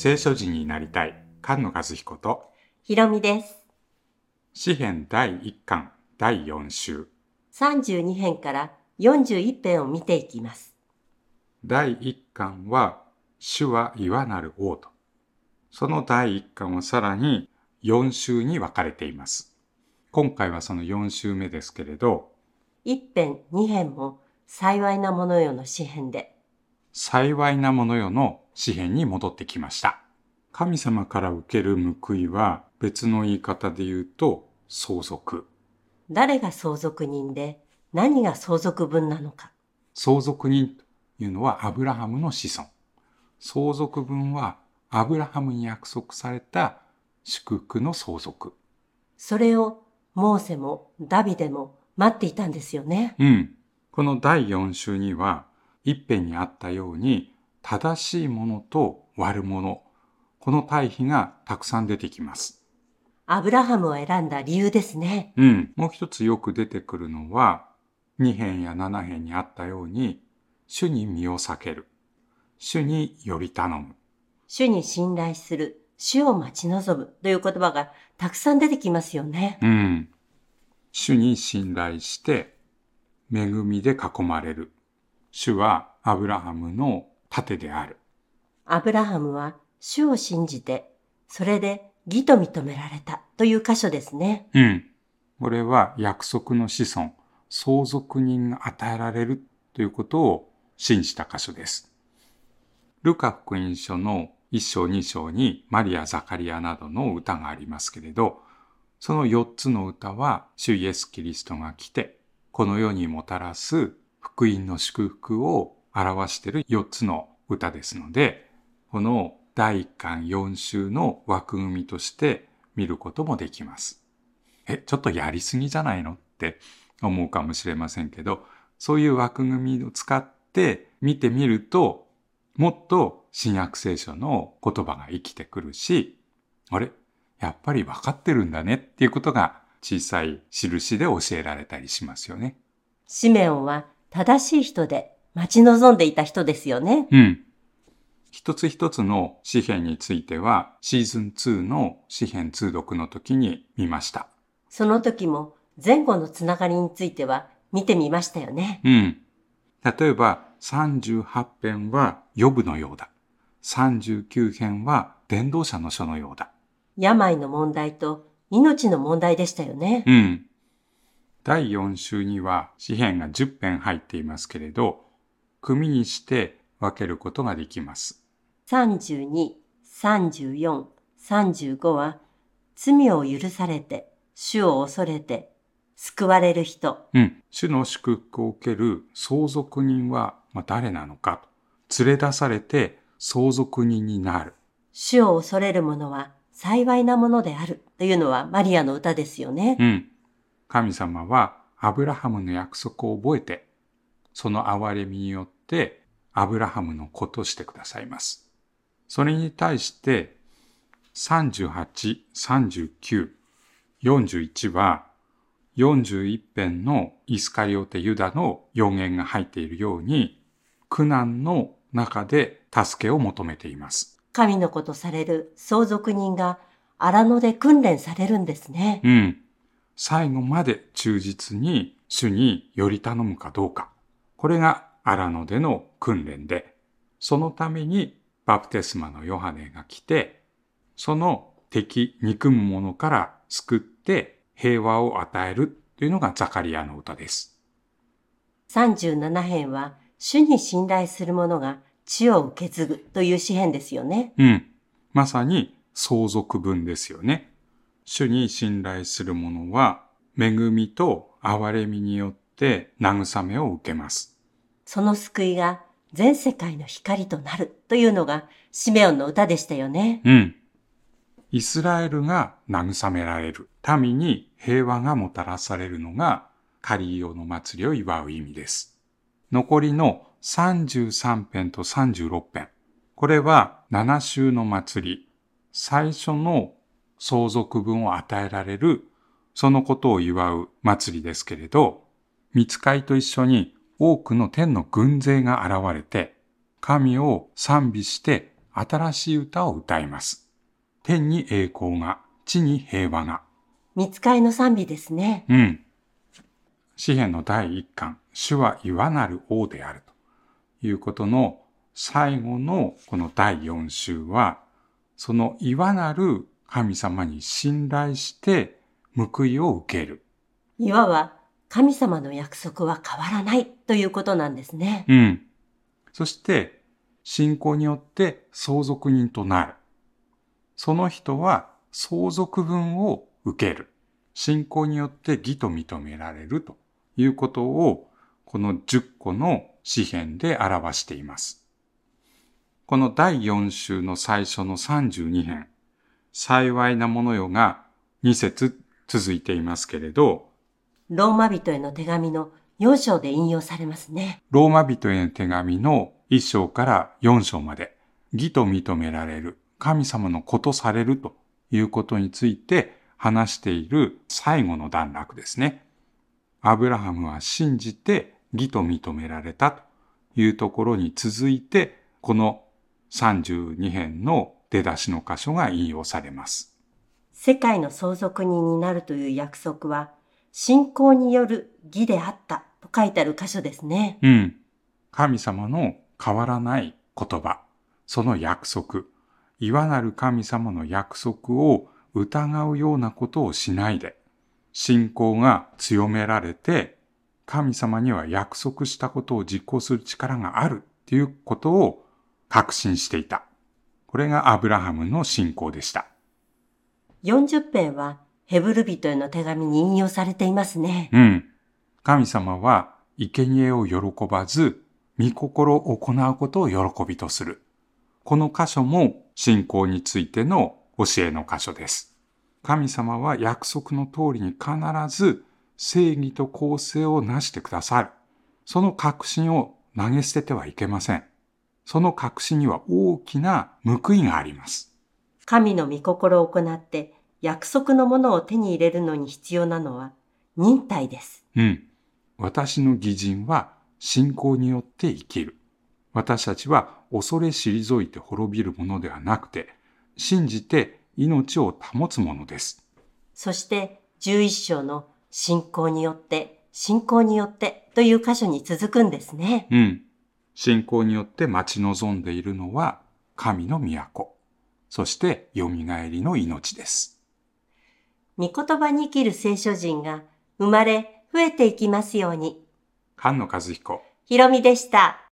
聖書人になりたい菅野和彦とひろみです。詩編第1巻第4週32編から41編を見ていきます。第1巻は主は岩なる王とその第1巻はさらに4週に分かれています今回はその4週目ですけれど1編、2編も幸いなものよの詩編で、幸いなものよの詩編に戻ってきました神様から受ける報いは別の言い方で言うと相続誰が相続人で何が相続分なのか。相続人というのはアブラハムの子孫。相続分はアブラハムに約束された祝福の相続。それをモーセもダビデも待っていたんですよね。うん。この第4週には一辺にあったように正しいものと悪者、この対比がたくさん出てきます。アブラハムを選んだ理由ですね。うん。もう一つよく出てくるのは2編や7編にあったように主に身を避ける。主により頼む。主に信頼する、主を待ち望むという言葉がたくさん出てきますよね。うん。主に信頼して、恵みで囲まれる。主はアブラハムの盾である。アブラハムは主を信じて、それで義と認められたという箇所ですね。うん。これは約束の子孫、相続人が与えられるということを信じた箇所です。ルカ福音書の1章2章にマリア・ザカリアなどの歌がありますけれど、その4つの歌は主イエス・キリストが来て、この世にもたらす福音の祝福を表している4つの歌ですので、この第1巻4週の枠組みとして見ることもできます。え、ちょっとやりすぎじゃないのって思うかもしれませんけど、そういう枠組みを使って見てみると、もっと新約聖書の言葉が生きてくるし、あれ？やっぱり分かってるんだねっていうことが小さい印で教えられたりしますよね。シメオンは正しい人で待ち望んでいた人ですよね。うん。一つ一つの詩篇についてはシーズン2の詩篇通読の時に見ました。その時も前後のつながりについては見てみましたよね。うん。例えば38編は予部のようだ。39編は伝道者の書のようだ。病の問題と命の問題でしたよね。うん。第4週には詩編が10編入っていますけれど、組にして分けることができます。32、34、35は罪を許されて、主を恐れて、救われる人。うん。主の祝福を受ける相続人はまあ誰なのかと。連れ出されて相続人になる。主を恐れる者は幸いなものであるというのはマリアの歌ですよね。うん。神様はアブラハムの約束を覚えて、その憐れみによってアブラハムの子としてくださいます。それに対して38、39、41は41編のイスカリオテユダの予言が入っているように苦難の中で助けを求めています。神の子とされる相続人が荒野で訓練されるんですね。うん。最後まで忠実に主により頼むかどうか。これが荒野での訓練で、そのためにバプテスマのヨハネが来て、その敵、憎む者から救って平和を与えるというのがザカリアの歌です。37編は主に信頼する者が地を受け継ぐという詩編ですよね。うん。まさに相続分ですよね。主に信頼する者は、恵みと憐れみによって慰めを受けます。その救いが全世界の光となるというのがシメオンの歌でしたよね。うん。イスラエルが慰められる。民に平和がもたらされるのがカリオの祭りを祝う意味です。残りの33編と36編。これは7週の祭り。最初の相続分を与えられる、そのことを祝う祭りですけれど、見つかいと一緒に多くの天の軍勢が現れて、神を賛美して新しい歌を歌います。天に栄光が、地に平和が。見つかいの賛美ですね。うん。詩篇の第一巻、主は岩なる王であるということの最後のこの第四週は、その岩なる神様に信頼して報いを受ける。いわば神様の約束は変わらないということなんですね。うん。そして、信仰によって相続人となる。その人は相続分を受ける。信仰によって義と認められるということを、この10個の詩篇で表しています。この第4週の最初の32編、幸いなものよが2節続いていますけれど、ローマ人への手紙の4章で引用されますね。ローマ人への手紙の1章から4章まで、義と認められる、神様のことされるということについて話している最後の段落ですね。アブラハムは信じて義と認められたというところに続いて、この32編の出だしの箇所が引用されます。世界の相続人になるという約束は、信仰による義であったと書いてある箇所ですね。うん。神様の変わらない言葉、その約束、いわなる神様の約束を疑うようなことをしないで、信仰が強められて、神様には約束したことを実行する力があるっていうことを確信していた。これがアブラハムの信仰でした。40編はヘブル人への手紙に引用されていますね。うん。神様は生贄を喜ばず、御心を行うことを喜びとする。この箇所も信仰についての教えの箇所です。神様は約束の通りに必ず正義と公正をなしてくださる。その確信を投げ捨ててはいけません。その確信には大きな報いがあります。神の御心を行って約束のものを手に入れるのに必要なのは忍耐です。うん。私の義人は信仰によって生きる。私たちは恐れ退いて滅びるものではなくて、信じて命を保つものです。そして11章の信仰によって、信仰によってという箇所に続くんですね。うん。信仰によって待ち望んでいるのは神の都。そして蘇りの命です。御言葉に生きる聖書人が生まれ増えていきますように。菅野和彦。ひろみでした。